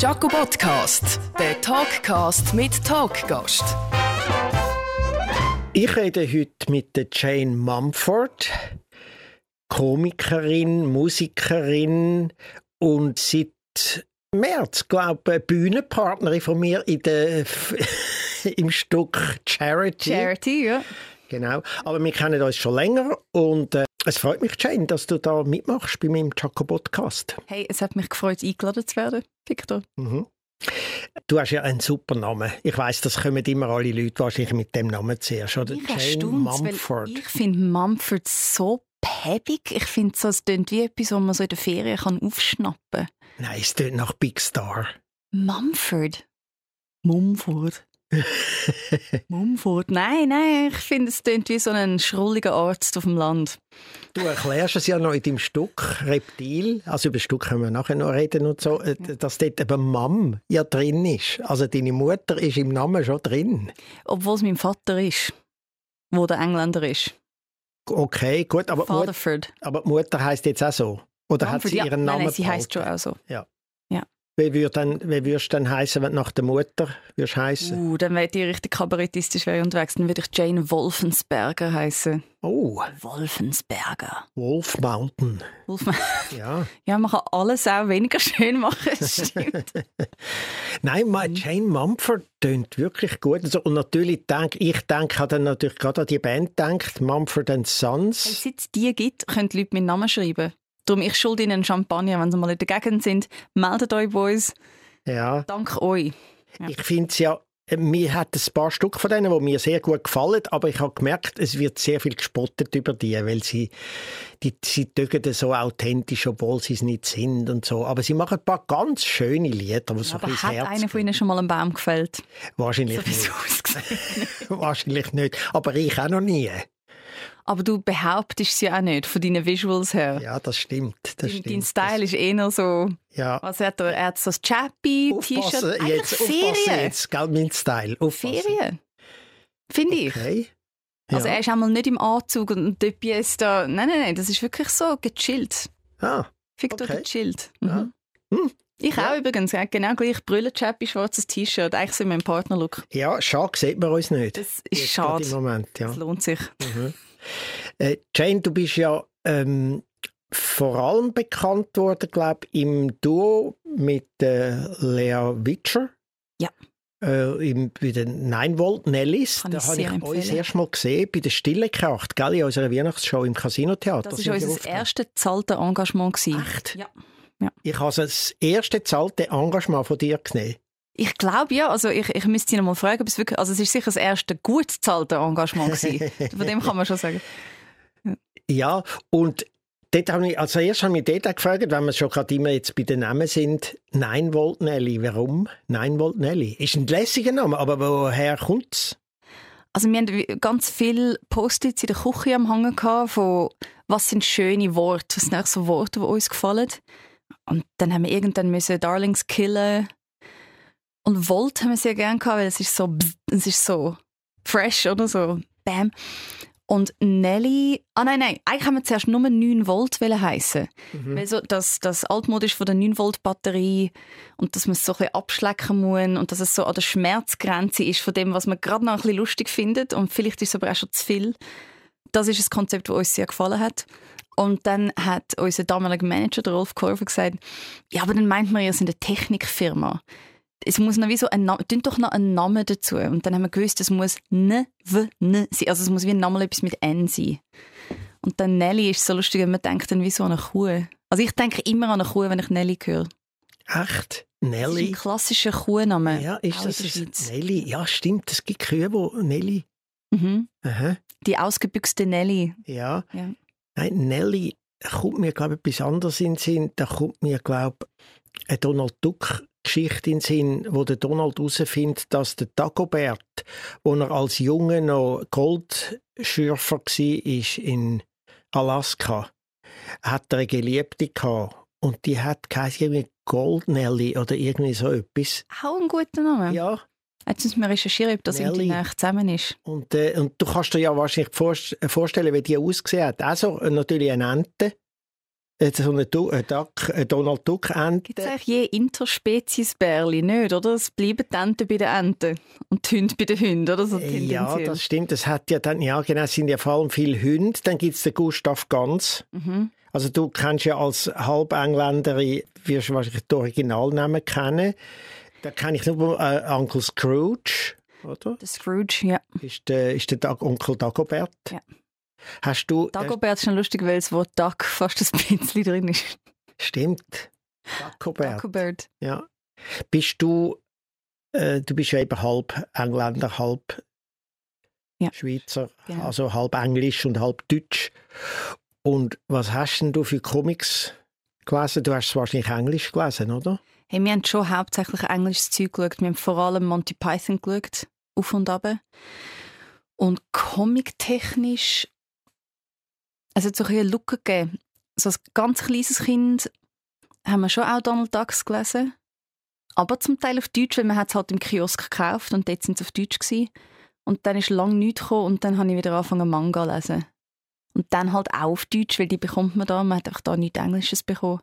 Jaco Podcast, der Talkcast mit Talkgast. Ich rede heute mit der Jane Mumford, Komikerin, Musikerin und seit März, glaube ich, Bühnenpartnerin von mir in der, im Stück Charity. Charity, ja. Genau. Aber wir kennen uns schon länger und äh, es freut mich, Jane, dass du da mitmachst bei meinem Jaco Podcast. Hey, es hat mich gefreut, eingeladen zu werden, Victor. Mhm. Du hast ja einen super Namen. Ich weiß, das kommen immer alle Leute wahrscheinlich mit dem Namen zuerst. Oder? Ich Jane Mumford. Ich finde Mumford so päbig. Ich finde, so, es klingt wie etwas, was man so in der Ferien kann aufschnappen kann. Nein, es klingt nach Big Star. Mumford. Mumford. Mumford. Nein, nein, ich finde, es klingt wie so ein schrulliger Arzt auf dem Land. Du erklärst es ja noch in deinem Stück Reptil, also über das Stück können wir nachher noch reden und so, äh, dass dort eben Mam ja drin ist. Also deine Mutter ist im Namen schon drin. Obwohl es mein Vater ist, wo der Engländer ist. Okay, gut, aber, Mut aber die Mutter heißt jetzt auch so? Oder Mumford, hat sie ihren ja, Namen? Nein, sie heißt schon auch so. Ja. Wie, würd dann, wie würdest du dann heißen, wenn du nach der Mutter würdest heißen? Uh, dann wäre ich richtig kabarettistisch wäre unterwegs. Dann würde ich Jane Wolfensberger heißen. Oh. Wolfensberger. Wolf Mountain. Wolf ja. ja, man kann alles auch weniger schön machen, stimmt. Nein, mhm. Jane Mumford tönt wirklich gut. Also, und natürlich denke ich denke dann natürlich gerade an die Band denkt, Mumford Sons. Seit es die gibt, können die Leute meinen Namen schreiben. Darum, ich schulde Ihnen Champagner, wenn Sie mal in der Gegend sind. Meldet euch Boys. Ja. Dank euch. Ja. Ich finde es ja, mir hat ein paar Stück von denen, die mir sehr gut gefallen, aber ich habe gemerkt, es wird sehr viel gespottet über die, weil sie, die, sie so authentisch, obwohl sie es nicht sind und so. Aber sie machen ein paar ganz schöne Lieder, die so aber hat Herz einer von ihnen schon mal einen Baum gefällt? Wahrscheinlich so nicht. Wahrscheinlich nicht, aber ich auch noch nie. Aber du behauptest es ja auch nicht von deinen Visuals her. Ja, das stimmt. Das dein, stimmt. dein Style ist eher so. Ja. Was hat er? Er hat so ein Chappy, T-Shirt. Jetzt, Ferien. jetzt, gell, mein Style. Aufpassen. Ferien. Finde ich. Okay. Ja. Also er ist einmal nicht im Anzug und ein ist da. Nein, nein, nein, das ist wirklich so gechillt. Ah. Fick okay. gechillt. Mhm. Ja. Hm. Ich ja. auch übrigens, genau gleich. Brille, Chappy, schwarzes T-Shirt. Eigentlich sind wir im Partnerlook. Ja, schade sieht man uns nicht. Das ist Jetzt schade. Im Moment, ja. Das lohnt sich. Mhm. Äh, Jane, du bist ja ähm, vor allem bekannt worden, glaube ich, im Duo mit äh, Lea Witscher. Ja. Äh, im, bei den 9 Volt Nellis. Kann da habe ich empfehlen. euch erst mal gesehen bei der Stille Kracht, gell, in unserer Weihnachtsshow im Casino-Theater. Das war unser erstes zahlte Engagement. Gewesen. Echt? Ja. ja. Ich habe das erste zahlte Engagement von dir gesehen. Ich glaube ja, also ich, ich müsste ihn mal fragen, ob es wirklich, also es ist sicher das erste gut zahlte Engagement gewesen. Von dem kann man schon sagen. Ja, und dort habe ich, also erst habe ich mich dort gefragt, wenn wir schon gerade immer jetzt bei den Namen sind, 9 Volt Nelly. Warum 9 Volt Nelly? Ist ein lässiger Name, aber woher kommt es? Also wir haben ganz viele Post-its in der Küche am Hangen gehabt, von was sind schöne Worte, was sind so Worte, die uns gefallen. Und dann haben wir irgendwann müssen Darlings killen. Und Volt haben wir sehr gerne gehabt, weil es ist so, es ist so fresh oder so, bam. Und Nelly, ah nein, nein, eigentlich haben wir zuerst nur 9 Volt heißen. Mhm. Weil so das, das altmodisch von der 9 Volt Batterie und dass man es so ein bisschen abschlecken muss und dass es so an der Schmerzgrenze ist von dem, was man gerade noch ein bisschen lustig findet und vielleicht ist es aber auch schon zu viel. Das ist ein Konzept, das uns sehr gefallen hat. Und dann hat unser damaliger Manager, der Rolf Korver, gesagt, ja, aber dann meint man, ihr seid eine Technikfirma es muss noch wie so ein Name, doch noch einen Namen dazu. Und dann haben wir gewusst, es muss ne, w, ne sein. Also es muss wie ein Name etwas mit N sein. Und dann Nelly ist so lustig, wenn man denkt dann wie so an eine Kuh. Also ich denke immer an eine Kuh, wenn ich Nelly höre. Echt? Nelly? Das ist ein klassischer Kuhname. Ja, ist das ist Nelly? Ja, stimmt. Es gibt Kühe, die Nelly... Mhm. Aha. Die ausgebüxte Nelly. Ja. ja. Nein, Nelly kommt mir, glaube ich, etwas anderes in den Sinn. Da kommt mir, glaube ich, ein Donald Duck Geschichte in Sinn, wo der Donald herausfindet, dass der Dagobert, wo er als Junge noch Goldschürfer war in Alaska, hat er eine Geliebte gehabt. Und die hat geheißen Goldnelly oder irgendwie so etwas. Auch ein guter Name. Ja. Jetzt müssen wir recherchieren, ob das irgendwie zusammen ist. Und, äh, und du kannst dir ja wahrscheinlich vorstellen, wie die ausgesehen hat. Also natürlich eine Ente äh, so eine, du eine, Duck, eine Donald Duck Ente. Gibt es eigentlich je Interspezies-Bärli? Nicht, oder? Es bleiben die Enten bei den Enten und die Hunde bei den Hunden, oder? So ja, das stimmt. Das hat ja dann, ja genau, es sind ja vor allem viele Hunde. Dann gibt es den Gustav Ganz. Mhm. Also du kennst ja als Halbengländerin, wirst du wahrscheinlich den Originalnamen kennen. Da kenne ich nur äh, Uncle Scrooge, oder? Der Scrooge, ja. Ist der, ist der Dag Onkel Dagobert. Ja. Hast du... Dagobert ist schon lustig, weil das Wort Duck fast ein bisschen drin ist. Stimmt. Dagobert. Dagobert. Ja. Bist du... Äh, du bist ja eben halb Engländer, halb ja. Schweizer, genau. also halb Englisch und halb Deutsch. Und was hast denn du für Comics gelesen? Du hast wahrscheinlich Englisch gelesen, oder? Hey, wir haben schon hauptsächlich englisches Zeug geschaut. Wir haben vor allem Monty Python geschaut, auf und ab. Und comic-technisch, es hat so ein eine Lücke gegeben. So als ganz kleines Kind haben wir schon auch Donald Ducks gelesen. Aber zum Teil auf Deutsch, weil man es halt im Kiosk gekauft und dort sind sie auf Deutsch gewesen. Und dann ist lange nichts gekommen und dann habe ich wieder angefangen Manga zu lesen. Und dann halt auch auf Deutsch, weil die bekommt man da, man hat einfach da nichts Englisches bekommen.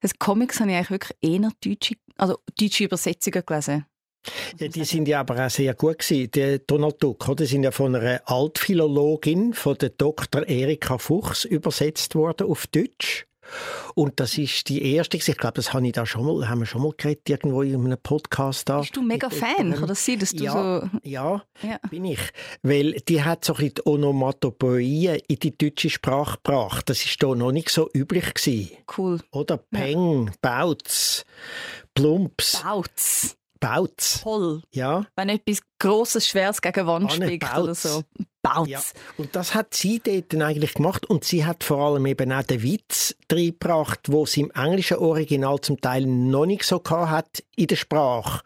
Das Comics habe ich eigentlich wirklich eher deutsche, also deutsche Übersetzungen gelesen. Ja, die sind ja aber auch sehr gut gewesen. Die Donald Duck, oder? Die sind ja von einer Altphilologin, von der Dr. Erika Fuchs, übersetzt worden auf Deutsch. Und das ist die erste. Ich glaube, das habe ich da schon mal, haben wir schon mal geredet, irgendwo in einem Podcast da. Bist du mega Fan? Kann das sein, dass du ja, so... Ja, ja, bin ich. Weil die hat so ein bisschen die Onomatopoeien in die deutsche Sprache gebracht. Das war da noch nicht so üblich gewesen. Cool. Oder Peng, ja. Bautz, Plumps. Bautz. Bautz. Toll. Ja. Wenn etwas Grosses, Schweres gegen Wand spickt oder so. Bautz. Ja. Und das hat sie dort eigentlich gemacht und sie hat vor allem eben auch den Witz reingebracht, wo sie im englischen Original zum Teil noch nicht so hat in der Sprache.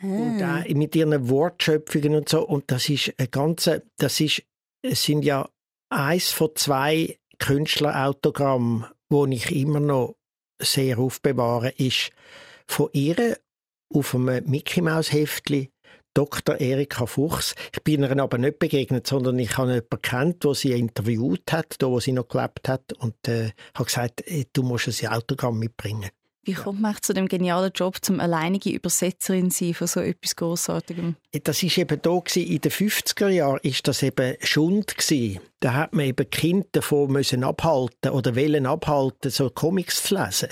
Ah. Und auch mit ihren Wortschöpfungen und so. Und das ist ein ganze, das ist, es sind ja eins von zwei Künstlerautogrammen, wo ich immer noch sehr aufbewahre, ist von ihr auf einem Mickey Maus Heftli Dr. Erika Fuchs. Ich bin ihr aber nicht begegnet, sondern ich habe jemanden kennt, der sie interviewt hat, da wo sie noch gelebt hat und äh, habe gesagt, du musst ein Autogramm mitbringen. Wie kommt man zu dem genialen Job, zum alleinige Übersetzerin sein von so etwas Großartigem? Das ist eben da gewesen, in den 50er Jahren ist das eben Schund gewesen. Da hat man eben Kinder davon müssen abhalten oder wollen abhalten, so Comics zu lesen.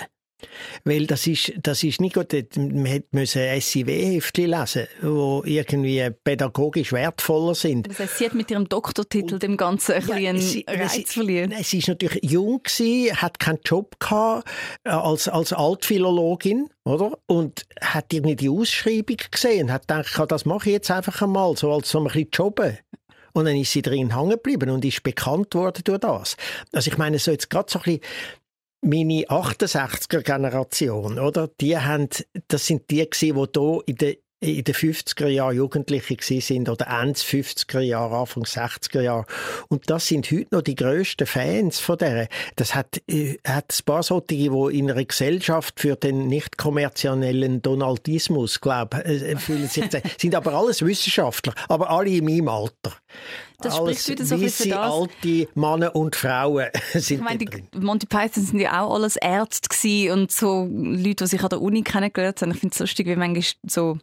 Weil das ist, das ist nicht gut, man musste SIW-Heftchen lesen, die irgendwie pädagogisch wertvoller sind. Das heißt, sie hat mit ihrem Doktortitel dem Ganzen ein ja, bisschen Reiz verlieren. Sie ist natürlich jung gewesen, hat keinen Job gehabt, äh, als, als Altphilologin, oder? Und hat irgendwie die Ausschreibung gesehen und hat gedacht, das mache ich jetzt einfach einmal, so als so ein bisschen jobben. Und dann ist sie drin hängen geblieben und ist bekannt worden durch das. Also ich meine, so jetzt gerade so ein bisschen meine 68er Generation, oder? Die haben, das sind die die hier in den in den 50er Jahren Jugendliche sind oder Ende 50er Jahre, Anfang 60er Jahre. Und das sind heute noch die grössten Fans von der. Das hat, äh, hat ein paar solche, die in einer Gesellschaft für den nicht kommerziellen Donaldismus, glaube äh, fühlen sich, sind aber alles Wissenschaftler, aber alle in meinem Alter. Das spricht wieder so viel für das. alte Männer und Frauen sind ich meine, die Monty Python sind ja auch alles Ärzte und so Leute, die sich an der Uni kennengelernt haben. Ich finde es lustig, wie manchmal so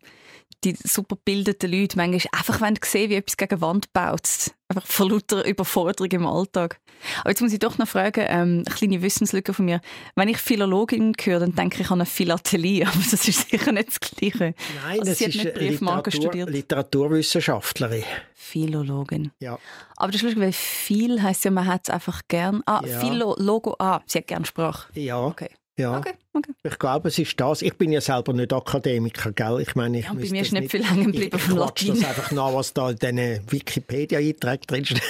die super bildeten Leute manchmal einfach sehen, wie etwas gegen Wand baut. Einfach vor lauter Überforderung im Alltag. Aber jetzt muss ich doch noch fragen, ähm, eine kleine Wissenslücke von mir. Wenn ich Philologin höre, dann denke ich an eine Philatelie, aber das ist sicher nicht das Gleiche. Nein, also, das sie ist hat nicht Briefmarken Literatur, studiert. Literaturwissenschaftlerin. Philologin. Ja. Aber das ist lustig, weil viel heisst ja, man hat es einfach gern. Ah, ja. Philologo, ah, sie hat gern Sprache. Ja. Okay. Ja, okay, okay. ich glaube, es ist das. Ich bin ja selber nicht Akademiker, gell? Ich meine, ich ja, bei mir ist nicht viel hängen geblieben von Latein. das einfach nach, was da in diesen Wikipedia-Einträgen drinsteht.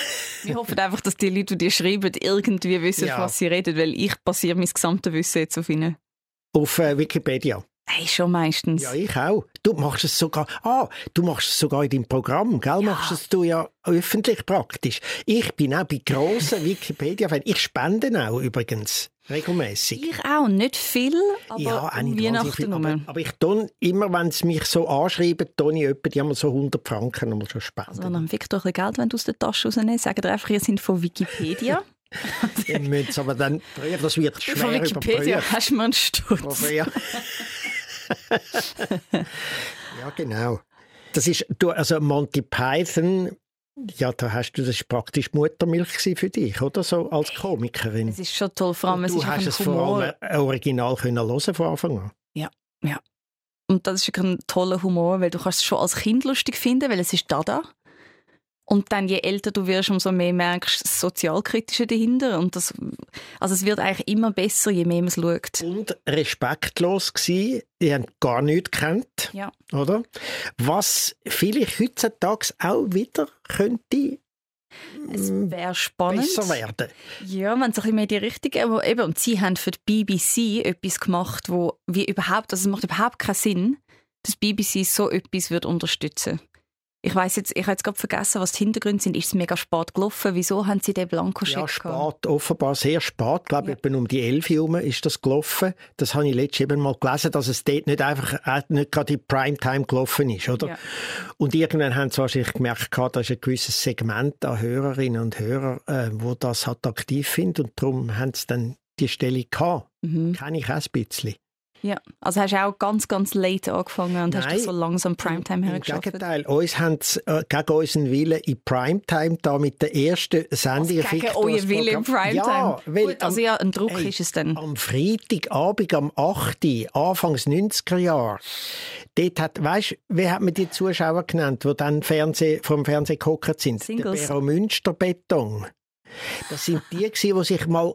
Wir hoffen einfach, dass die Leute, die schreiben, irgendwie wissen, ja. was sie reden, weil ich basiere mein gesamtes Wissen jetzt auf ihnen. Auf äh, Wikipedia? Hey, schon meistens. Ja, ich auch. Du machst es sogar, ah, du machst es sogar in deinem Programm, gell? Ja. Machst es du ja öffentlich praktisch. Ich bin auch bei grossen Wikipedia-Fans. Ich spende auch übrigens. Regelmäßig. Ich auch, nicht viel, aber ja, um Weihnachten viel, aber, aber, ich tue immer, wenn sie mich so anschreiben, tue ich etwa, die haben so 100 Franken nochmal schon spenden. Also dann Victor ein Geld, wenn du aus der Tasche rausnimmst, sagen einfach, ihr seid von Wikipedia. Ihr müsst aber dann das wird Von schwer Wikipedia überprüft. hast du mir einen Sturz. Ja. ja, genau. Das ist, du, also Monty Python, ja, da hast du, das ist praktisch Muttermilch für dich, oder so, als Komikerin. Es ist schon toll, vor allem es du ist hast es vor allem original können hören von Anfang an. Und das ist wirklich ein toller Humor, weil du kannst es schon als Kind lustig finden, weil es ist Dada. Und dann, je älter du wirst, umso mehr merkst du das Sozialkritische dahinter. Und das, also es wird eigentlich immer besser, je mehr man es schaut. Und respektlos gewesen, die haben gar nichts gekannt, Ja. oder? Was vielleicht heutzutage auch wieder könnte Es mm, wäre spannend. besser werden. Ja, wenn es ein bisschen mehr die Richtung geht. Aber eben, und sie haben für die BBC etwas gemacht, wo wie überhaupt, also es macht überhaupt keinen Sinn, dass die BBC so etwas wird unterstützen Ich weiß jetzt, ich habe jetzt gerade vergessen, was die Hintergründe sind. Ist es mega spät gelaufen? Wieso haben sie den Blankoscheck Ja, gehabt? spät, offenbar sehr spät, glaube ich, Ja. etwa um die 11 Uhr herum ist das gelaufen. Das habe ich letztes eben mal gelesen, dass es dort nicht einfach, äh, nicht gerade in Primetime gelaufen ist, oder? Ja. Und irgendwann haben sie wahrscheinlich gemerkt, gehabt, da ist ein gewisses Segment an Hörerinnen und Hörern, äh, wo das attraktiv findet und darum haben sie dann die Stelle gehabt. Mhm. Kenne ich auch ein bisschen. Ja, also hast du auch ganz, ganz late angefangen und hast Nein. dich so langsam Primetime Im hergeschafft. Gegenteil, uns haben äh, gegen unseren Willen in Primetime da mit der ersten Sendung Also gegen euren Willen im Programm- Primetime. Ja, weil Gut, also am- ja, ein Druck Hey, ist es dann. Am Freitagabend, am 8. Anfangs 90er Jahre, dort hat, weißt, wie hat man die Zuschauer genannt, die dann Fernseh, vom Fernsehen gehockt sind? Singles. Der Beromünster Beton. Das sind die, gewesen, die sich mal,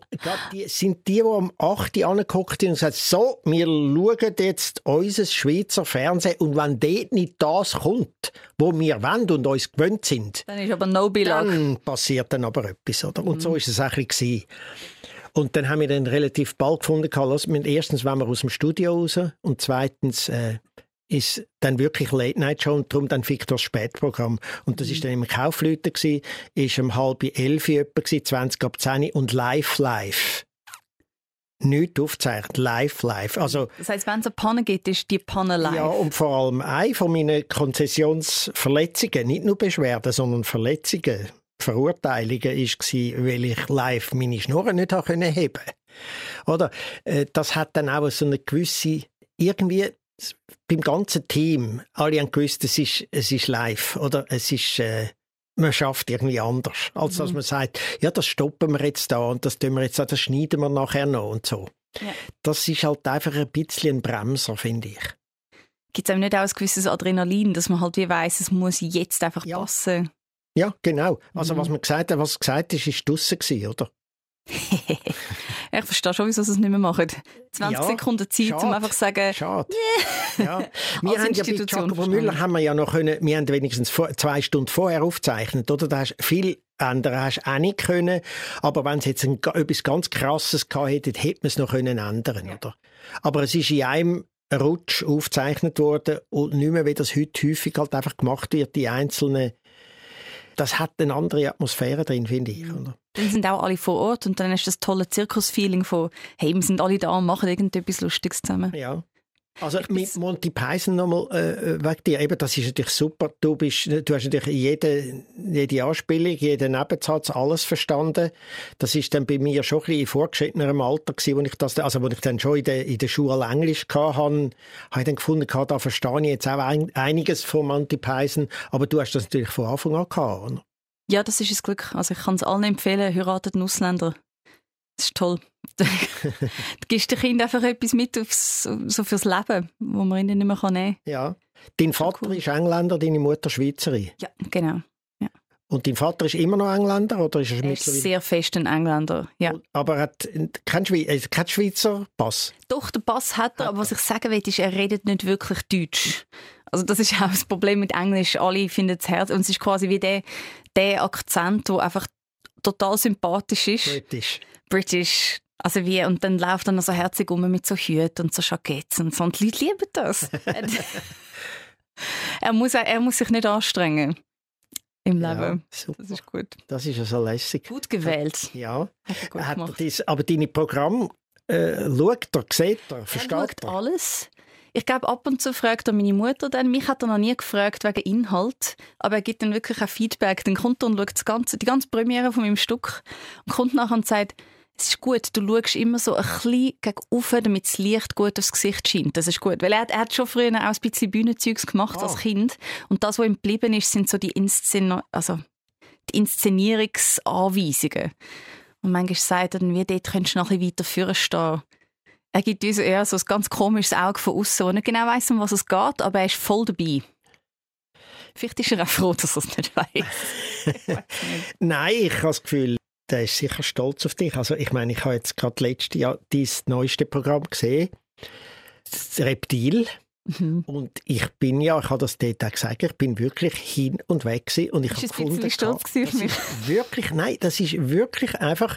die, sind die, die am 8. angeguckt sind und gesagt so, wir schauen jetzt unser Schweizer Fernsehen und wenn dort nicht das kommt, wo wir wollen und uns gewöhnt sind, Dann ist aber no Belag. dann passiert dann aber etwas, oder? Und so ist es auch ein bisschen. Und dann haben wir dann relativ bald gefunden, erstens wollen wir aus dem Studio raus und zweitens äh, ist dann wirklich Late Night Show und darum dann Victors Spätprogramm. Und das ist dann im Kaufleuten gsi, ist um halb elf etwa gsi, 20 ab 10 und live live. Nicht aufgezeichnet, live live. Also Das heisst, wenn es eine Panne gibt, ist die Panne live. ja, und vor allem eine von meinen Konzessionsverletzungen, nicht nur Beschwerden, sondern Verletzungen, Verurteilungen, war, weil ich live meine Schnurren nicht heben Oder? Äh, Das hat dann auch so eine gewisse, irgendwie beim ganzen Team, alle haben gewusst, es ist, es ist live, oder? Es ist, äh, man schafft irgendwie anders, als dass man sagt, ja, das stoppen wir jetzt da und das tun wir jetzt, da, das schneiden wir nachher noch und so. Ja. Das ist halt einfach ein bisschen ein Bremser, finde ich. Gibt es einem nicht auch ein gewisses Adrenalin, dass man halt wie weiss, es muss jetzt einfach Ja. passen? Ja, genau. Also Mhm. was man gesagt hat, was gesagt ist, ist draussen gewesen, oder? ich verstehe schon, wieso sie es nicht mehr machen. 20 Ja, Sekunden Zeit, um schade. einfach zu sagen, Schade. Ja. Wir haben ja bei verstanden. Müller haben wir ja noch können, wir haben wenigstens vor, zwei Stunden vorher aufgezeichnet, oder? Da hast viel ändern hast auch nicht können. Aber wenn es jetzt ein, etwas ganz Krasses gehabt hätte, hätte man es noch können ändern, oder? Aber es ist in einem Rutsch aufgezeichnet worden und nicht mehr, wie das heute häufig halt einfach gemacht wird, die einzelnen das hat eine andere Atmosphäre drin, finde ich. Oder? dann sind auch alle vor Ort und dann ist das tolle Zirkusfeeling von, hey, wir sind alle da und machen irgendetwas Lustiges zusammen. Ja. Also mit Monty Python nochmal äh, wegen dir, eben, das ist natürlich super. Du, bist, du hast natürlich jede, jede Anspielung, jeden Nebensatz, alles verstanden. Das ist dann bei mir schon ein bisschen in vorgeschrittenerem Alter gewesen, wo ich das, also wo ich dann schon in der, in der Schule Englisch hatte, habe ich dann gefunden, da verstehe ich jetzt auch ein, einiges von Monty Python, aber du hast das natürlich von Anfang an gehabt, oder? Ja, das ist ein Glück. Also ich kann es allen empfehlen, heiratet einen Ausländer. Das ist toll. du gibst den Kindern einfach etwas mit aufs, so fürs Leben, wo man ihnen nicht mehr nehmen kann. Ja. Dein Vater cool. ist Engländer, deine Mutter Schweizerin. Ja, genau. Und dein Vater ist immer noch Engländer, oder ist er, Er ist sehr fest ein Engländer. Ja. Aber er hat keinen Schweizer, äh, Schweizer Pass. Doch, den Pass hat er, aber was ich sagen will, ist, er redet nicht wirklich Deutsch. Also das ist auch das Problem mit Englisch. Alle finden es hart und es ist quasi wie der, der Akzent, der einfach total sympathisch ist. British. British. Also wie, und dann läuft er noch so herzig um mit so Hüten und so Jacketts und so. Und die Leute lieben das. er, muss, er muss sich nicht anstrengen im Ja, Leben. super. Das ist gut. Das ist also lässig. Gut gewählt. Ja. Hat gut Hat dies, aber deine Programme äh, schaut er, sieht er, Er versteht schaut er? alles. ich glaube, ab und zu fragt er meine Mutter dann. Mich hat er noch nie gefragt wegen Inhalt, aber er gibt dann wirklich auch Feedback. Dann kommt er und schaut das ganze, die ganze Premiere von meinem Stück und kommt nachher und sagt, es ist gut, du schaust immer so ein bisschen gegen damit das Licht gut aufs Gesicht scheint. Das ist gut, weil er, er hat schon früher auch ein bisschen Bühnenzeugs gemacht oh. als Kind und das, was ihm geblieben ist, sind so die, Inszen also die Inszenierungsanweisungen. Und manchmal sagt er dann, wie dort könntest du noch ein bisschen weiter vorne stehen. Er gibt uns eher so ein ganz komisches Auge von außen, wo er nicht genau weiss, um was es geht, aber er ist voll dabei. Vielleicht ist er auch froh, dass er es nicht weiss. Nein, ich habe das Gefühl, der ist sicher stolz auf dich. Also ich meine, ich habe jetzt gerade letztes Jahr dein neueste Programm gesehen, das Reptil. Mhm. Und ich bin ja, ich habe das dort auch gesagt, ich bin wirklich hin und weg gewesen. Und ich habe gefunden, ein stolz auf mich. wirklich, nein, das ist wirklich einfach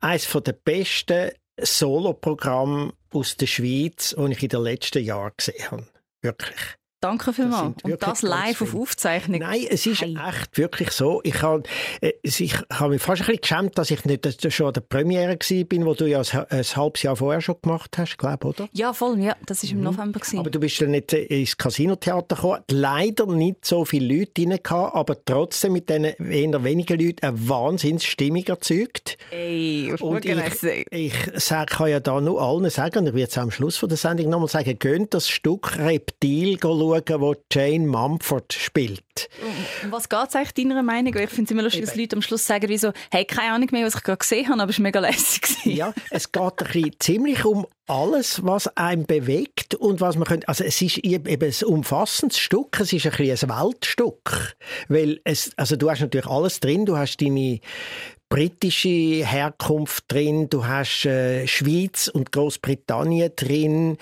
eines der besten Soloprogramme aus der Schweiz, die ich in den letzten Jahren gesehen habe. Wirklich. Danke vielmals. Und das live auf Aufzeichnung. Nein, es ist hey. echt wirklich so. Ich habe äh, ich hab mich fast ein bisschen geschämt, dass ich nicht schon an der Premiere war, wo du ja ein, ein halbes Jahr vorher schon gemacht hast, glaube oder? Ja, voll, ja. Das war im mhm. November. Gewesen. Aber du bist dann nicht ins Casino-Theater gekommen. Leider nicht so viele Leute rein, aber trotzdem mit diesen eher wenigen Leuten eine Wahnsinnsstimmung erzeugt. Ey, und ich, ich sag, kann ja da nur allen sagen, und ich werde es am Schluss von der Sendung nochmal sagen, gönnt das Stück Reptil schauen, schauen, wo Jane Mumford spielt. Was geht es eigentlich deiner Meinung? Ich finde es immer lustig, dass Leute am Schluss sagen, wie so, hey, keine Ahnung mehr, was ich gerade gesehen habe, aber es war mega lässig. Ja, es geht ein bisschen ziemlich um alles, was einen bewegt und was man könnte, also es ist eben ein umfassendes Stück, es ist ein, bisschen ein Weltstück, weil es, also du hast natürlich alles drin, du hast deine britische Herkunft drin, du hast äh, Schweiz und Großbritannien drin, mhm.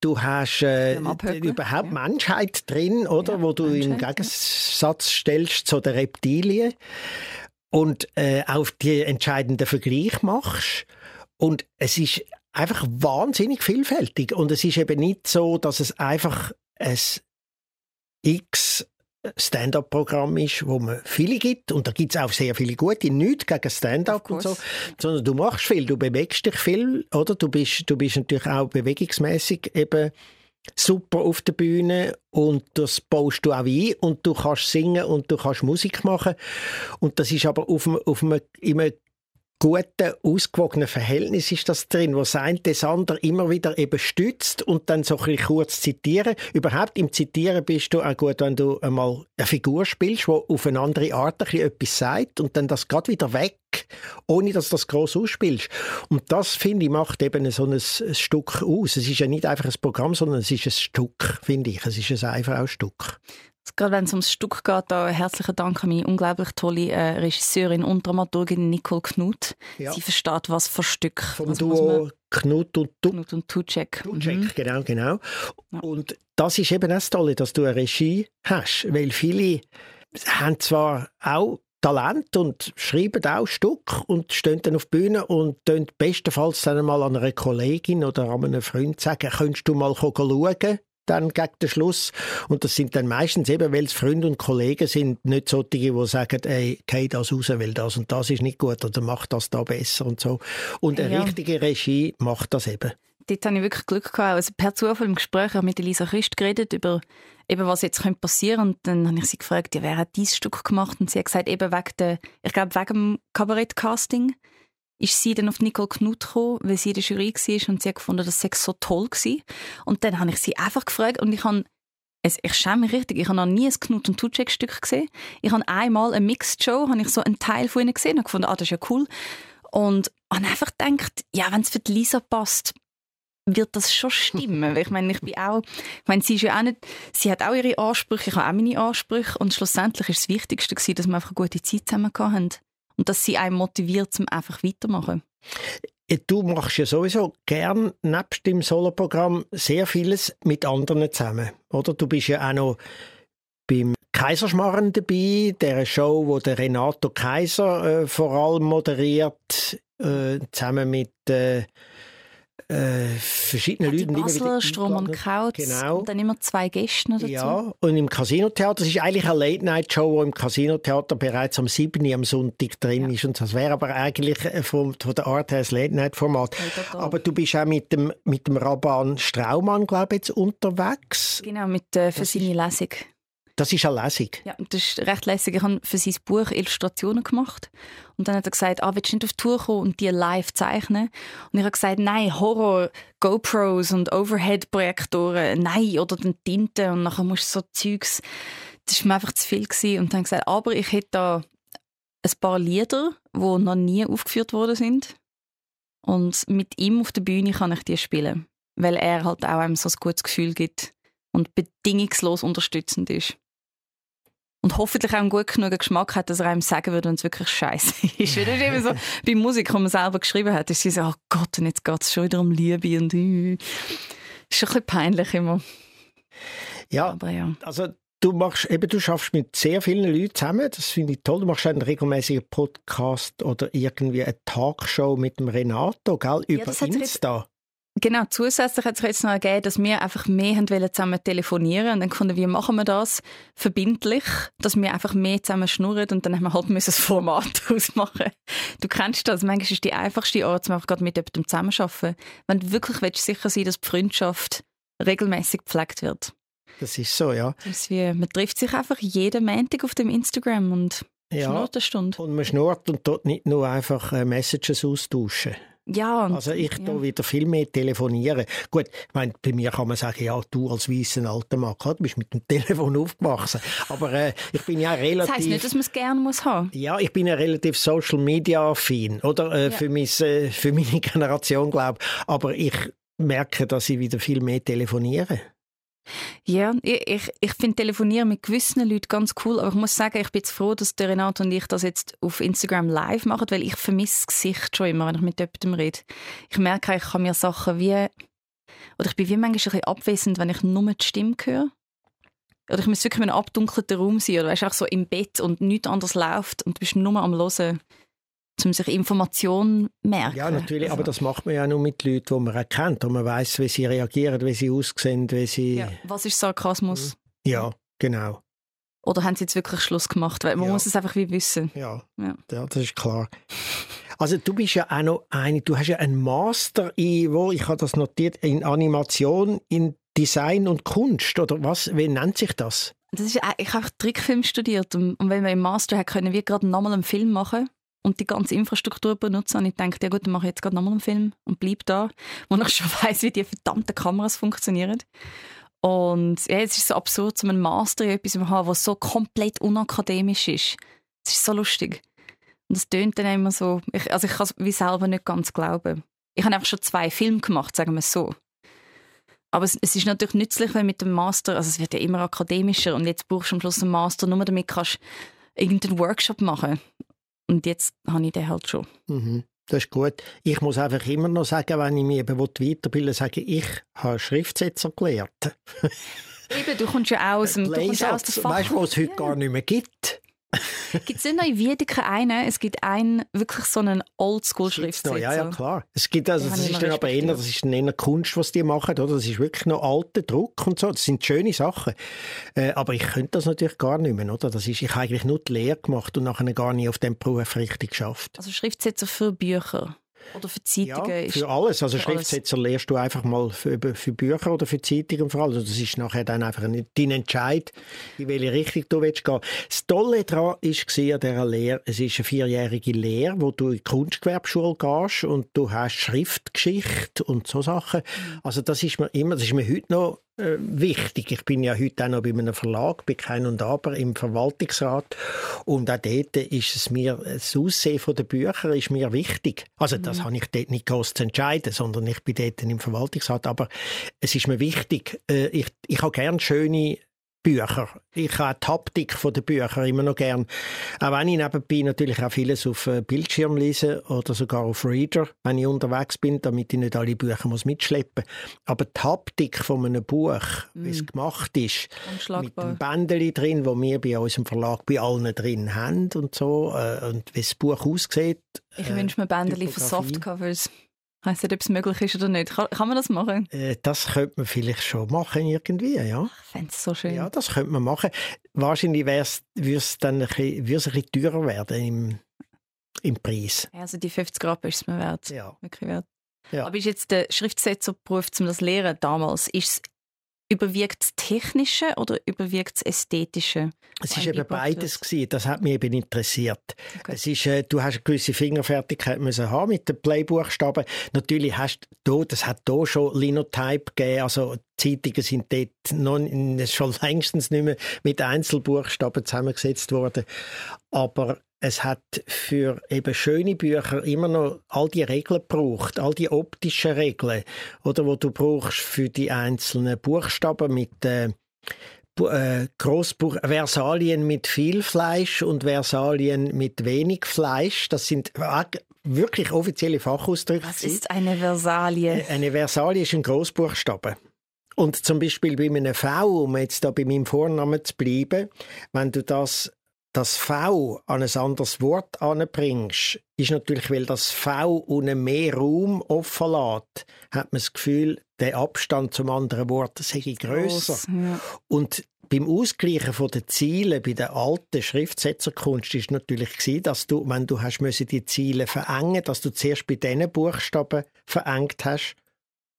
du hast äh, überhaupt ja. Menschheit drin, oder, ja, wo du im Gegensatz stellst zu den Reptilien und äh, auch die entscheidenden Vergleich machst. Und es ist einfach wahnsinnig vielfältig und es ist eben nicht so, dass es einfach ein X Stand-up-Programm ist, wo man viele gibt. Und da gibt es auch sehr viele gute, nichts gegen Stand-up und so, sondern du machst viel, du bewegst dich viel, oder? Du bist, du bist natürlich auch bewegungsmäßig eben super auf der Bühne. Und das baust du auch ein. Und du kannst singen und du kannst Musik machen. Und das ist aber auf einem, auf einem, in einem guten, ausgewogenen Verhältnis ist das drin, wo sein das andere immer wieder eben stützt und dann so ein bisschen kurz zitieren. Überhaupt im Zitieren bist du auch gut, wenn du einmal eine Figur spielst, die auf eine andere Art ein bisschen etwas sagt und dann das gerade wieder weg, ohne dass du das gross ausspielst. Und das, finde ich, macht eben so ein, ein, Stück aus. Es ist ja nicht einfach ein Programm, sondern es ist ein Stück, finde ich. Es ist ein einfaches Stück. Gerade wenn es ums Stück geht, da herzlichen Dank an meine unglaublich tolle äh, Regisseurin und Dramaturgin Nicole Knut. Ja. Sie versteht, was für Stück. Vom also, Duo Knut und, tu Knut und Tucek. Tucek, mhm. genau, genau. Ja. Und das ist eben das Tolle, dass du eine Regie hast, weil viele haben zwar auch Talent und schreiben auch Stück und stehen dann auf die Bühne und bestenfalls dann mal an einer Kollegin oder an einem Freund sagen, könntest du mal schauen, dann gegen den Schluss. Und das sind dann meistens eben, weil es Freunde und Kollegen sind, nicht solche, die sagen, ey, geh das raus, weil das und das ist nicht gut oder mach das da besser und so. Und eine ja. richtige Regie macht das eben. Dort habe ich wirklich Glück gehabt. Also per Zufall im Gespräch habe ich mit Elisa Christ geredet über eben, was jetzt könnte passieren Und dann habe ich sie gefragt, ja, wer hat dieses Stück gemacht? Und sie hat gesagt, eben wegen der, ich glaube, wegen dem Kabarett-Casting ist sie dann auf Nicole Knut gekommen, weil sie in der Jury war und sie hat gefunden, das sei so toll gewesen. Und dann habe ich sie einfach gefragt und ich habe ich schäme mich richtig. Ich habe noch nie ein Knut und Tutschek Stück gesehen. Ich habe einmal eine Mixed Show, habe ich so einen Teil von ihnen gesehen und gefunden, ah, das ist ja cool. Und habe einfach gedacht, ja, wenn es für Lisa passt, wird das schon stimmen. Weil ich meine, ich bin auch, ich meine, sie ist ja auch nicht, sie hat auch ihre Ansprüche, ich habe auch meine Ansprüche und schlussendlich ist das Wichtigste gewesen, dass wir einfach eine gute Zeit zusammen hatten und dass sie einen motiviert, zum einfach weitermachen. Äh, du machst ja sowieso gern nebst dem Soloprogramm sehr vieles mit anderen zusammen, oder? Du bist ja auch noch beim Kaiserschmarren dabei, der Show, wo der Renato Kaiser äh, vor allem moderiert, äh, zusammen mit äh, äh, verschiedene Leute. Basler, Strom und Couch genau. und dann immer zwei Gäste dazu. Ja, und im Casino-Theater, das ist eigentlich eine Late-Night-Show, die im Casino-Theater bereits am 7. am Sonntag drin ja. ist. Und das wäre aber eigentlich äh, von, von der Art her ein Late-Night-Format. aber du bist auch mit dem, mit dem Raban Straumann, glaube ich, jetzt unterwegs. Genau, mit, äh, für das seine Lesung. Das ist eine Lesung? Ja, das ist recht lässig. Ich habe für sein Buch Illustrationen gemacht. Und dann hat er gesagt, ah, willst du nicht auf die Tour kommen und die live zeichnen? Und ich habe gesagt, nein, Horror, GoPros und Overhead-Projektoren, nein, oder den Tinte und nachher musst du so Zeugs. Das war mir einfach zu viel. Gewesen. Und dann gesagt, aber ich hätte da ein paar Lieder, die noch nie aufgeführt worden sind. Und mit ihm auf der Bühne kann ich die spielen. Weil er halt auch einem so ein gutes Gefühl gibt und bedingungslos unterstützend ist und hoffentlich auch einen gut genug Geschmack hat, dass er einem sagen würde, wenn es wirklich scheiße ist. Weil das ist eben so, bei Musik, die man selber geschrieben hat, ist sie so, oh Gott, und jetzt geht es schon wieder um Liebe und äh. ist schon ein bisschen peinlich immer. Ja, Aber ja. also du machst eben, du schaffst mit sehr vielen Leuten zusammen, das finde ich toll. Du machst einen regelmäßigen Podcast oder irgendwie eine Talkshow mit dem Renato, gell, über ja, Insta. Genau, zusätzlich hat es jetzt noch gegeben, dass wir einfach mehr haben zusammen telefonieren und dann konnten wir machen wir das verbindlich, dass wir einfach mehr zusammen schnurren und dann haben wir halt das Format ausmachen. Du kennst das, manchmal ist die einfachste Art, einfach gerade mit jemandem zusammenarbeiten, wenn du wirklich willst, sicher sein dass die Freundschaft regelmäßig gepflegt wird. Das ist so, ja. Das wie, man trifft sich einfach jeden Montag auf dem Instagram und ja, schnurrt eine Stunde. Und man schnurrt und dort nicht nur einfach äh, Messages austauschen. Ja. Also ich ja. da wieder viel mehr telefonieren. Gut, ich meine, bei mir kann man sagen, ja, du als weißer alter Mann, du bist mit dem Telefon aufgewachsen. Aber äh, ich bin ja relativ... Das heisst nicht, dass man es gerne muss haben. Ja, ich bin ja relativ Social Media affin, oder? Äh, ja. für, mein, äh, für meine Generation, glaube ich. Aber ich merke, dass ich wieder viel mehr telefoniere. Ja, ich, ich, finde Telefonieren mit gewissen Leuten ganz cool, aber ich muss sagen, ich bin jetzt froh, dass der Renato und ich das jetzt auf Instagram live machen, weil ich vermisse das Gesicht schon immer, wenn ich mit jemandem rede. Ich merke, ich kann mir Sachen wie, oder ich bin wie manchmal ein bisschen abwesend, wenn ich nur die Stimme höre. Oder ich muss wirklich in einem abdunkelten Raum sein, oder weißt, auch so im Bett und nichts anderes läuft und du bist nur am Hören um sich Informationen merken. Ja, natürlich, also. aber das macht man ja nur mit Leuten, die man auch kennt, und man weiß, wie sie reagieren, wie sie aussehen, wie sie... Ja. Was ist Sarkasmus? Ja, genau. Oder haben sie jetzt wirklich Schluss gemacht? Weil man ja. muss es einfach wie wissen. Ja. ja, ja. das ist klar. Also du bist ja auch noch eine, du hast ja einen Master in, wo, ich habe das notiert, in Animation, in Design und Kunst, oder was, wie nennt sich das? Das ist, ich habe Trickfilm studiert und, und wenn wir im Master haben, können wir gerade nochmal einen Film machen und die ganze Infrastruktur benutzen. Und ich denke, ja gut, dann mache ich jetzt gerade nochmal einen Film und bleibe da, wo ich schon weiß, wie die verdammten Kameras funktionieren. Und ja, es ist so absurd, so einen Master in etwas zu haben, was so komplett unakademisch ist. Es ist so lustig. Und es tönt dann immer so, ich, also ich kann es wie selber nicht ganz glauben. Ich habe einfach schon zwei Filme gemacht, sagen wir es so. Aber es, es, ist natürlich nützlich, wenn mit dem Master, also es wird ja immer akademischer und jetzt brauchst du am Schluss einen Master, nur damit kannst du irgendeinen Workshop machen. Und jetzt habe ich den halt schon. Mhm. Das ist gut. Ich muss einfach immer noch sagen, wenn ich mich eben weiterbilden will, sage ich, habe Schriftsetzer gelernt. Eben, du kommst ja aus dem, du kommst aus dem Fach. Weißt du, was es heute ja. gar nicht mehr gibt? gibt es nicht noch in Wiedeke einen? Es gibt einen, wirklich so einen Oldschool-Schriftsatz. Ja, ja, klar. Es gibt also, das, ist dann aber eher, das ist dann eher Kunst, was die machen, oder? Das ist wirklich noch alter Druck und so. Das sind schöne Sachen. Äh, aber ich könnte das natürlich gar nicht mehr, oder? Das ist, ich habe eigentlich nur die Lehre gemacht und nachher gar nicht auf dem Beruf richtig geschafft. Also Schriftsetzer für Bücher? Oder für Zeitungen? Ja, für alles. Also Schriftsetzer alles. lernst du einfach mal für, für Bücher oder für Zeitungen vor allem. Also das ist nachher dann einfach dein Entscheid, in welche Richtung du willst gehen. Das Tolle daran war an dieser Lehre, es ist eine vierjährige Lehre, wo du in die Kunstgewerbeschule gehst und du hast Schriftgeschichte und so Sachen. Mhm. Also das ist mir immer, das ist mir heute noch äh, wichtig. Ich bin ja heute auch noch bei einem Verlag, bin kein und aber im Verwaltungsrat und auch dort ist es mir, das Aussehen der Bücher ist mir wichtig. Also das mhm. habe ich dort nicht groß zu entscheiden, sondern ich bin dort im Verwaltungsrat, aber es ist mir wichtig, äh, ich, ich habe gerne schöne Bücher. Ich habe die Haptik der Bücher immer noch gern. Auch wenn ich nebenbei natürlich auch vieles auf äh, Bildschirm lese oder sogar auf Reader, wenn ich unterwegs bin, damit ich nicht alle Bücher muss mitschleppen muss. Aber die Haptik von einem Buch, mm. wie es gemacht ist, mit dem Bändeli drin, wo wir bei unserem Verlag bei allen drin haben und so, äh, und wie das Buch aussieht. Ich äh, wünsche mir Bändeli für Softcovers. Ich weiss nicht, ob es möglich ist oder nicht. Kann, kann man das machen? Äh, das könnte man vielleicht schon machen irgendwie, ja. Ich fände es so schön. Ja, das könnte man machen. Wahrscheinlich würde es dann ein bisschen, ein bisschen teurer werden im, im Preis. Also die 50 Grad ist es mir wert. Ja. Wirklich wert. Ja. Aber ist jetzt der Schriftsetzerberuf, um das zu lernen damals, ist es Überwiegt das Technische oder überwiegt das Ästhetische? Es war eben beides gewesen. Das hat mich eben interessiert. Okay. Es ist, äh, du hast eine gewisse Fingerfertigkeit müssen haben mit den Playbuchstaben. Natürlich hast du, das hat da schon Linotype gegeben. Also Zeitungen sind dort noch, schon längstens nicht mehr mit Einzelbuchstaben zusammengesetzt worden. Aber es hat für eben schöne Bücher immer noch all die Regeln gebraucht, all die optischen Regeln, oder wo du brauchst für die einzelnen Buchstaben mit äh, äh, Großbuch Versalien mit viel Fleisch und Versalien mit wenig Fleisch. Das sind wirklich offizielle Fachausdrücke. Was ist eine Versalie? Äh, eine Versalie ist ein Großbuchstabe. Und zum Beispiel bei einem V, um jetzt da bei meinem Vornamen zu bleiben, wenn du das das V an ein anderes Wort anbringst, ist natürlich, weil das V unten mehr Raum offen lässt, hat man das Gefühl, der Abstand zum anderen Wort sei grösser. Ja. Und beim Ausgleichen von den Zielen bei der alten Schriftsetzerkunst ist natürlich gewesen, dass du, wenn du hast müssen die Ziele verengen, dass du zuerst bei diesen Buchstaben verengt hast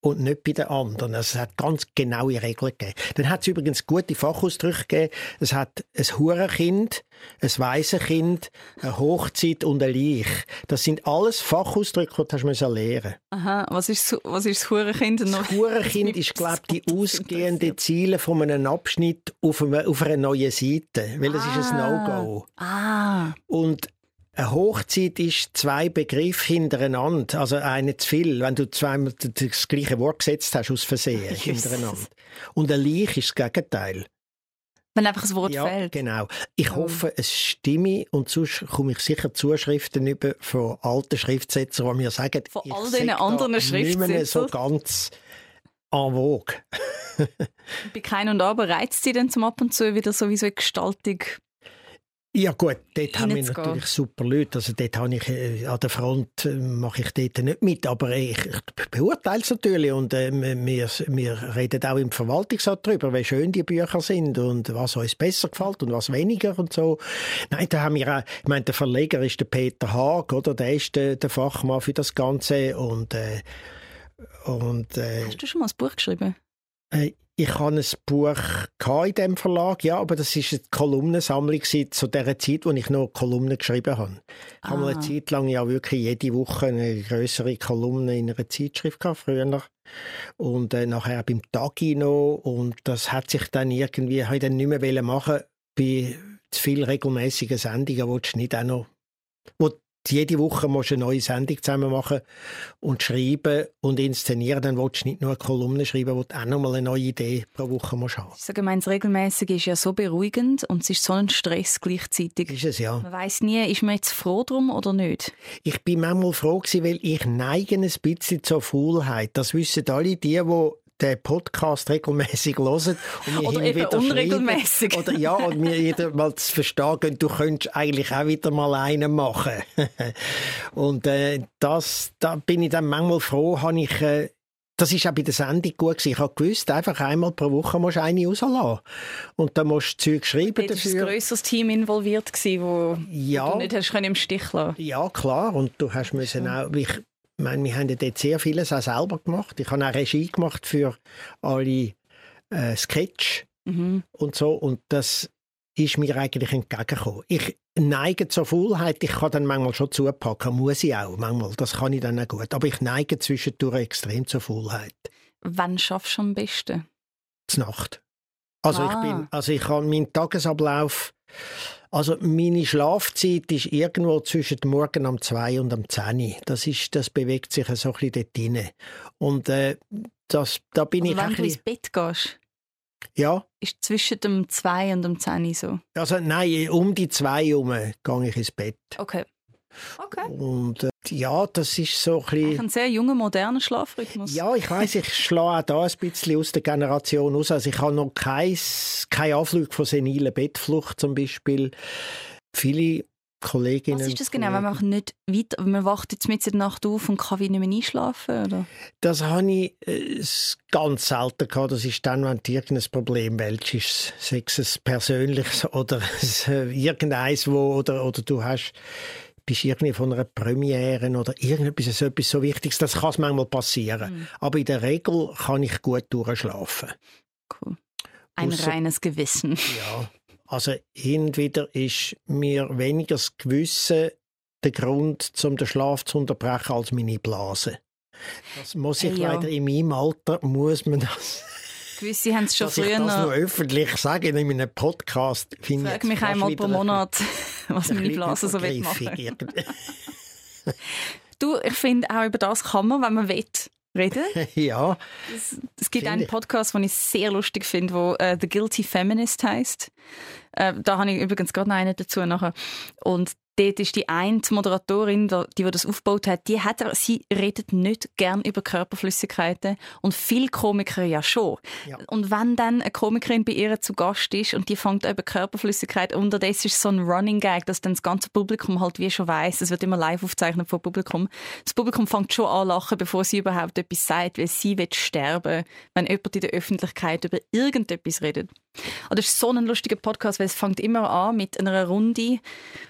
und nicht bei den anderen. Also es hat ganz genaue Regeln gegeben. Dann hat es übrigens gute Fachausdrücke gegeben. Es hat ein Hurenkind, ein Waisenkind, eine Hochzeit und ein Leich. Das sind alles Fachausdrücke, die du lernen Aha, was ist, das- was ist das Hurenkind? Das Hurenkind ist, glaube ich, die ausgehende Ziele von einem Abschnitt auf, einem, auf einer neuen Seite. Weil das ist ein Ah. No-Go. Ah, Und eine Hochzeit ist zwei Begriffe hintereinander, also eine zu viel, wenn du zweimal das gleiche Wort gesetzt hast aus Versehen Jesus. hintereinander. Und ein Leich ist das Gegenteil. wenn einfach das Wort ja, fällt. genau. Ich hoffe, es stimme und sonst komme ich sicher Zuschriften über von alten Schriftsetzern, die mir sagen, Von ich all da anderen nicht mehr so Schriftsetzern? ganz en vogue. Bei Kein und Aber reizt sie dann zum ab und zu wieder sowieso in Gestaltung. Ja gut, dort haben wir natürlich super Leute. Also dort habe ich, äh, an der Front äh, mache ich dort nicht mit, aber ich, ich beurteile es natürlich und äh, wir, wir reden auch im Verwaltungsrat darüber, wie schön die Bücher sind und was uns besser gefällt und was weniger und so. Nein, da haben wir auch, ich meine, der Verleger ist der Peter Haag, oder? Der ist der, der Fachmann für das Ganze und äh, und äh, Hast du schon mal ein Buch geschrieben? Ich hatte ein Buch in diesem Verlag, ja, aber das war eine Kolumnensammlung zu der Zeit, wo ich noch Kolumnen geschrieben habe. Ich habe mal eine Ah. Zeit lang ja wirklich jede Woche eine größere Kolumne in einer Zeitschrift gehabt, früher. Und äh, nachher beim Tagi noch. Und das hat sich dann irgendwie, habe ich dann nicht mehr wollen machen bei zu viel regelmäßigen Sendungen, wo du nicht auch noch, wo jede Woche musst du eine neue Sendung zusammen machen und schreiben und inszenieren, dann willst du nicht nur eine Kolumne schreiben, du auch noch mal eine neue Idee pro Woche musst haben. Ich sage, meins regelmäßig ist ja so beruhigend und es ist so ein Stress gleichzeitig. Ist es ja. Man weiß nie, ist man jetzt froh drum oder nicht. Ich bin manchmal froh gewesen, weil ich neige ein bisschen zur Faulheit. Das wissen alle die, die den Podcast regelmäßig hören und mir Oder eben unregelmäßig. Oder ja, und mir jeder mal zu verstehen du könntest eigentlich auch wieder mal einen machen. und äh, das, da bin ich dann manchmal froh, habe ich äh, das ist auch bei der Sendung gut gewesen. Ich habe gewusst, einfach einmal pro Woche musst du eine rauslassen. Und dann musst du Zeug schreiben Dort war ein dafür. grösseres Team involviert, gewesen, wo Ja. du nicht hast können im Stich lassen Ja, klar. Und du hast müssen auch, ich meine, wir haben ja dort sehr vieles auch selber gemacht. Ich habe auch Regie gemacht für alle äh, Sketch mhm. und so. Und das ist mir eigentlich entgegengekommen. Ich neige zur Faulheit. Ich kann dann manchmal schon zupacken, muss ich auch manchmal. Das kann ich dann auch gut. Aber ich neige zwischendurch extrem zur Faulheit. Wann schaffst du am besten? zur Nacht. Also Ah. ich bin, also ich habe meinen Tagesablauf, also meine Schlafzeit ist irgendwo zwischen dem Morgen um 2 und um 10. Das ist, das bewegt sich so ein bisschen dort drin. Und äh, das, da bin Also ich wenn du ins Bett gehst, ja, ist zwischen dem 2 und dem 10 so. also nein, um die 2 herum gehe ich ins Bett. Okay. Okay. Und äh, ja, das ist so ein bisschen... ein sehr junger, moderner Schlafrhythmus. Ja, ich weiß, ich schlage auch da ein bisschen aus der Generation aus. Also ich habe noch kein, kein Anflug von senilen Bettflucht zum Beispiel. Viele Kolleginnen. Was ist das genau, wenn man nicht weiter, man wacht jetzt mit der Nacht auf und kann wie nicht mehr einschlafen, oder? Das habe ich äh, ganz selten gehabt. Das ist dann, wenn du irgendein Problem welches sei es persönliches oder äh, irgendeins, wo, oder, oder du hast bist irgendwie von einer Premiere oder irgendetwas etwas so Wichtiges. Das kann manchmal passieren. Mhm. Aber in der Regel kann ich gut durchschlafen. Cool. Ein Ausser, reines Gewissen. Ja. Also entweder ist mir weniger das Gewissen der Grund, um den Schlaf zu unterbrechen, als meine Blase. Das muss ich hey, leider in meinem Alter, muss man das... Gewisse haben es schon früher ich das noch öffentlich sagen in einem Podcast. Ich frage mich einmal pro Monat, was meine Blase so machen Du, ich finde, auch über das kann man, wenn man will, reden. ja. Es, es gibt einen Podcast, den ich sehr lustig finde, wo uh, The Guilty Feminist heißt. Uh, da habe ich übrigens gerade einen dazu nachher. Und dort ist die eine Moderatorin, die, die das aufgebaut hat, die hat, sie redet nicht gern über Körperflüssigkeiten und viele Komiker ja schon. Ja. Und wenn dann eine Komikerin bei ihr zu Gast ist und die fängt über Körperflüssigkeit unterdessen ist so ein Running Gag, dass dann das ganze Publikum halt wie schon weiß, es wird immer live aufgezeichnet vom Publikum. Das Publikum fängt schon an lachen, bevor sie überhaupt etwas sagt, weil sie wird sterben, wenn jemand in der Öffentlichkeit über irgendetwas redet. Und das ist so ein lustiger Podcast, weil es fängt immer an mit einer Runde,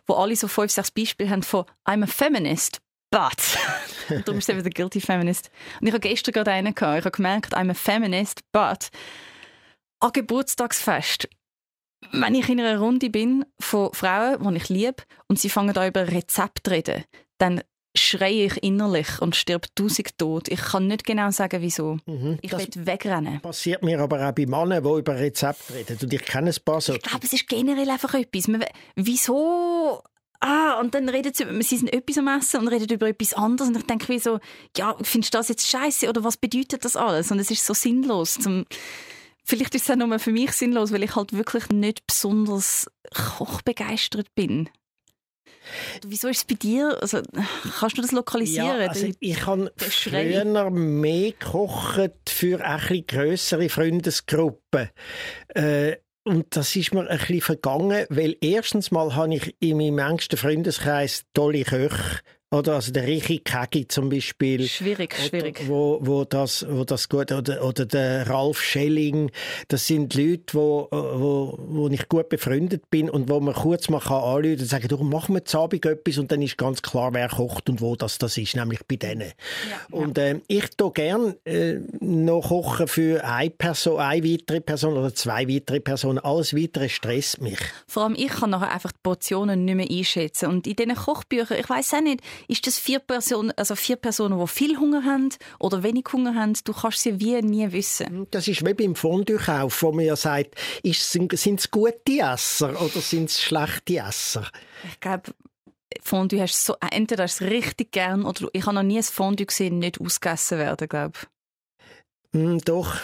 wo alle so fünf, sechs Beispiele haben von I'm a feminist, but. Und darum ist es eben der Guilty Feminist. Und ich habe gestern gerade einen gehabt. Ich habe gemerkt, I'm a feminist, but. An Geburtstagsfest wenn ich in einer Runde bin von Frauen, die ich liebe, und sie fangen da über Rezepte reden, dann schreie ich innerlich und stirb tausend tot. Ich kann nicht genau sagen, wieso. Mhm, ich will wegrennen. passiert mir aber auch bei Männern, die über Rezepte reden. Und ich kenne ein paar so. Ich glaube, es ist generell einfach etwas. Man, wieso Ah, und dann redet sie, sie sind etwas am Essen und redet über etwas anderes. Und ich denke wie so, ja, findest du das jetzt scheiße oder was bedeutet das alles? Und es ist so sinnlos. Zum, vielleicht ist es auch nur für mich sinnlos, weil ich halt wirklich nicht besonders kochbegeistert bin. Wieso ist es bei dir? Also, kannst du das lokalisieren? Ja, also ich habe früher mehr gekocht für eine größere Freundesgruppe. Äh, und das ist mir ein bisschen vergangen, weil erstens mal habe ich in meinem engsten Freundeskreis tolle Köche oder also der Richi Kegi zum Beispiel. Schwierig, oder, schwierig. Wo, wo, das, wo das gut, oder, oder der Ralf Schelling. Das sind Leute, wo, wo, wo ich gut befreundet bin und wo man kurz mal kann anrufen und sagen, du, machen wir zu Abend etwas und dann ist ganz klar, wer kocht und wo das, das ist, nämlich bei denen. Ja, und äh, ich tue gerne äh, noch kochen für eine Person, eine weitere Person oder zwei weitere Personen. Alles weitere stresst mich. Vor allem ich kann nachher einfach die Portionen nicht mehr einschätzen. Und in diesen Kochbüchern, ich weiß auch nicht, ist das vier Personen, also vier Personen, die viel Hunger haben oder wenig Hunger haben? Du kannst sie wie nie wissen. Das ist wie beim Fondue-Kauf, wo man ja sagt, sind, es gute Esser oder sind es schlechte Esser? Ich glaube, Fondue hast du so, entweder hast du es richtig gern oder ich habe noch nie ein Fondue gesehen, nicht ausgegessen werden, glaube mm, Doch,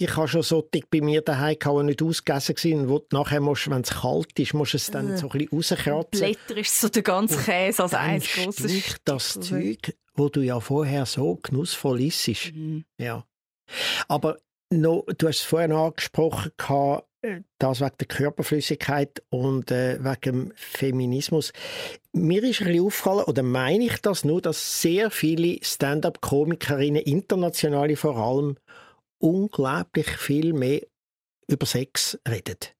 ich habe schon so bei mir daheim die nicht ausgegessen gewesen, wo nachher musst, wenn es kalt ist, musst du es dann so ein bisschen rauskratzen. Blätter ist so der ganze Käse als ein grosses das Zeug, wo du ja vorher so genussvoll isst. Mhm. Ja. Aber noch, du hast es vorhin angesprochen, äh, das wegen der Körperflüssigkeit und äh, wegen dem Feminismus. Mir ist ein bisschen aufgefallen, oder meine ich das nur, dass sehr viele Stand-up-Komikerinnen, internationale vor allem, unglaublich viel mehr über Sex redet.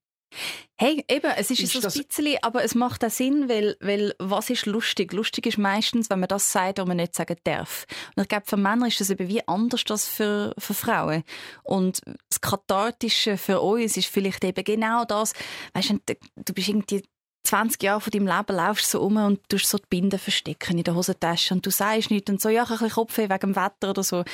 Hey, eben, es ist, ist so ein bisschen, aber es macht auch Sinn, weil, weil was ist lustig? Lustig ist meistens, wenn man das sagt, was man nicht sagen darf. Und ich glaube, für Männer ist das eben wie anders als für, für Frauen. Und das Kathartische für uns ist vielleicht eben genau das, weißt du, du bist irgendwie 20 Jahre von deinem Leben laufst du so um und tust so die Binden verstecken in der Hosentasche und du sagst nichts und so, ja, ich habe ein Kopfweh wegen dem Wetter oder so.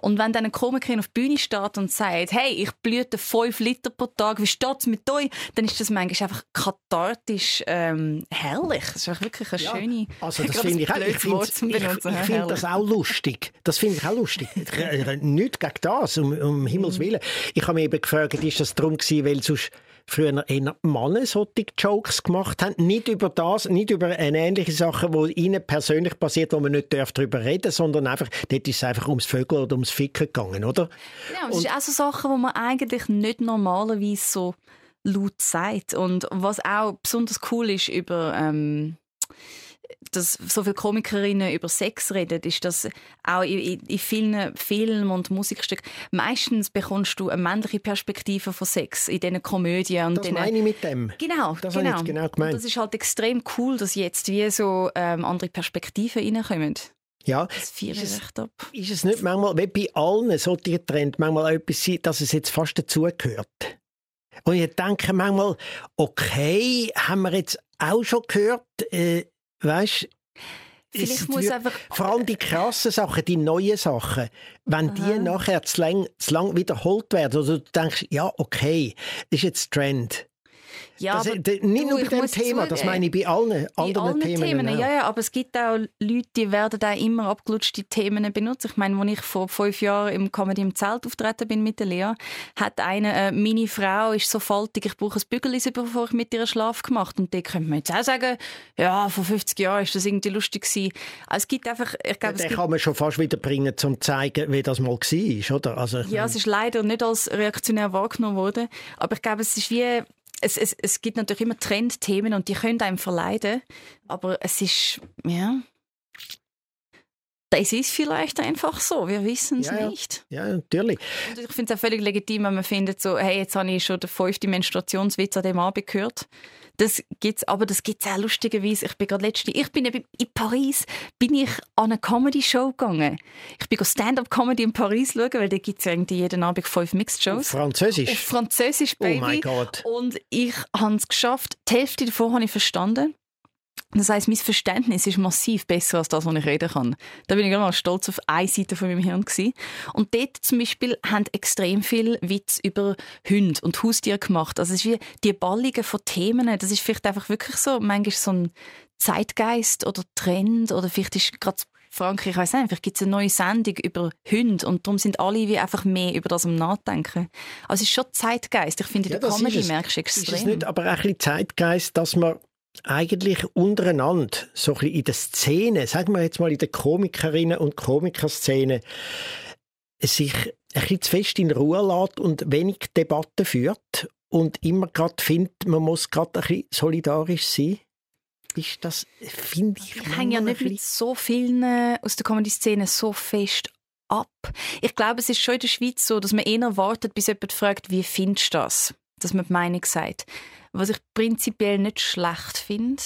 Und wenn dann ein Komikerin auf die Bühne steht und sagt, hey, ich blüte 5 Liter pro Tag, wie steht es mit euch? Dann ist das manchmal einfach kathartisch ähm, herrlich. Das ist wirklich eine ja, schöne... Also das finde ich auch, ich finde find das auch lustig. Das finde ich auch lustig. Nicht gegen das, um, um Himmels Willen. Ich habe mich eben gefragt, ist das darum gewesen, weil sonst früher eher Männer solche Jokes gemacht haben. Nicht über das, nicht über eine ähnliche Sache, die ihnen persönlich passiert, wo man nicht darüber reden darf, sondern einfach, dort ist es einfach ums Vögel oder ums Ficken gegangen, oder? Ja, und, ist auch so Sachen, die man eigentlich nicht normalerweise so laut sagt. Und was auch besonders cool ist über... Ähm dass so viele Komikerinnen über Sex reden, ist das auch in, in vielen Filmen und Musikstücken. Meistens bekommst du eine männliche Perspektive von Sex in diesen Komödien. Und das denen, meine ich mit dem. Genau, das genau. Ich genau gemeint. Und das ist halt extrem cool, dass jetzt wie so ähm, andere Perspektiven reinkommen. Ja, recht ab. Ist es nicht manchmal, wie bei allen solchen Trends, manchmal auch etwas sein, dass es jetzt fast dazugehört? Und ich denke manchmal, okay, haben wir jetzt auch schon gehört, äh, weißt Vielleicht muss die, einfach... Vor allem die krassen Sachen, die neuen Sachen, wenn Aha. die nachher zu lang, zu lang wiederholt werden, oder du denkst, ja, okay, ist jetzt Trend. Ja, das, nicht nur bei dem Thema, das meine ich bei allen bei anderen allen Themen. Themen ja, ja, aber es gibt auch Leute, die werden auch immer abgelutschte Themen benutzen. Ich meine, als ich vor fünf Jahren im Comedy im Zelt auftreten bin mit der Lea, hat eine, äh, meine Frau ist so faltig, ich brauche ein Bügeleisen, bevor ich mit ihr Schlaf gemacht Und die könnte man jetzt auch sagen, ja, vor 50 Jahren ist das irgendwie lustig gewesen. Also es gibt einfach, ich glaube, Den kann man schon fast wieder bringen, um zu zeigen, wie das mal war, oder? Also, ja, es ist leider nicht als reaktionär wahrgenommen worden, aber ich glaube, es ist wie es, es, es gibt natürlich immer Trendthemen und die können einem verleiden, aber es ist, ja, das ist vielleicht einfach so, wir wissen es ja, nicht. Ja, natürlich. Und ich finde es auch völlig legitim, wenn man findet, so, hey, jetzt habe ich schon den fünften Menstruationswitz an dem Abend gehört. Das gibt's, aber das gibt es auch lustigerweise. Ich bin gerade letzte, ich bin in Paris, bin ich an eine Comedy-Show gegangen. Ich bin Stand-up-Comedy in Paris schauen, weil da gibt es irgendwie jeden Abend fünf Mixed-Shows. Auf Französisch? Auf Französisch, Baby. Oh mein Gott. Und ich habe es geschafft, die Hälfte davon habe ich verstanden. Das heisst, mein Verständnis ist massiv besser als das, was ich reden kann. Da bin ich mal stolz auf eine Seite von meinem Hirn gewesen. Und dort zum Beispiel haben extrem viel Witz über Hunde und Haustiere gemacht. Also es ist wie die Ballungen von Themen. Das ist vielleicht einfach wirklich so, manchmal so ein Zeitgeist oder Trend oder vielleicht ist gerade Frankreich, ich nicht, vielleicht gibt es eine neue Sendung über Hunde und darum sind alle wie einfach mehr über das am Nachdenken. Also es ist schon Zeitgeist. Ich finde, ja, der Comedy merkst du extrem. extrem. Ist es nicht aber auch ein bisschen Zeitgeist, dass man eigentlich untereinander, so ein bisschen in der Szene, sagen wir jetzt mal in der Komikerinnen- und Komikerszene, sich ein bisschen zu fest in Ruhe lässt und wenig Debatten führt und immer gerade findet, man muss gerade ein bisschen solidarisch sein? Ist das, finde ich, ich hänge ja nicht mit so vielen aus der Comedy-Szene so fest ab. Ich glaube, es ist schon in der Schweiz so, dass man eher wartet, bis jemand fragt, wie findest du das? Dass man die Meinung sagt. Was ich prinzipiell nicht schlecht finde.